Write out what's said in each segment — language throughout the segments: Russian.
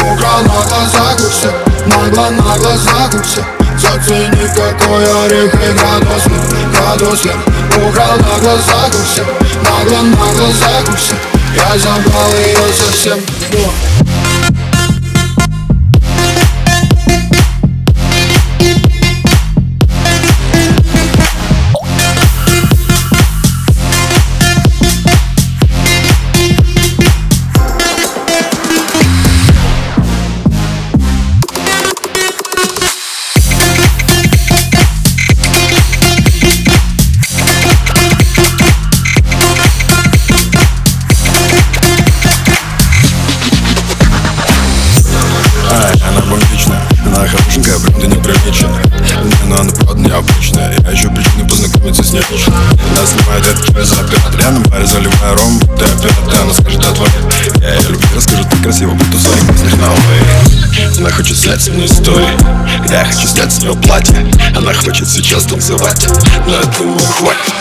Украл на глазах у всех Нагло на глазах у всех Зацени какой орех и градус Градус вверх Украл Нагло на глазах у всех Я забрал ее совсем. О. Не, но она правда необычная Я ищу причины познакомиться с ней лично Она снимает это через оператор Я на баре заливаю ром. Ты оператор, она скажет о твоей Я ее люблю, расскажу так красиво, будто в своих мыслях на way Она хочет снять со мной истории Я хочу снять с нее платье. Она хочет сейчас танцевать. Но я думаю, хватит.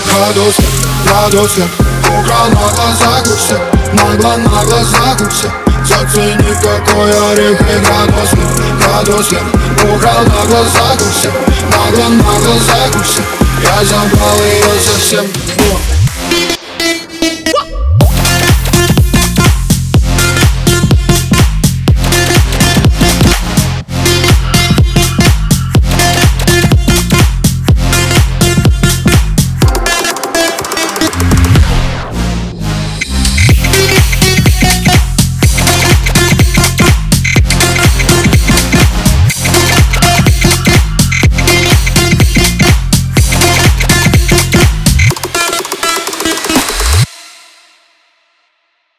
Градус вверх Украл на глазах у всех Нагло на глазах у всех Зацени какой орех и градус вверх Градус вверх Украл на глазах у всех Глазах у всех Я забрал ее совсем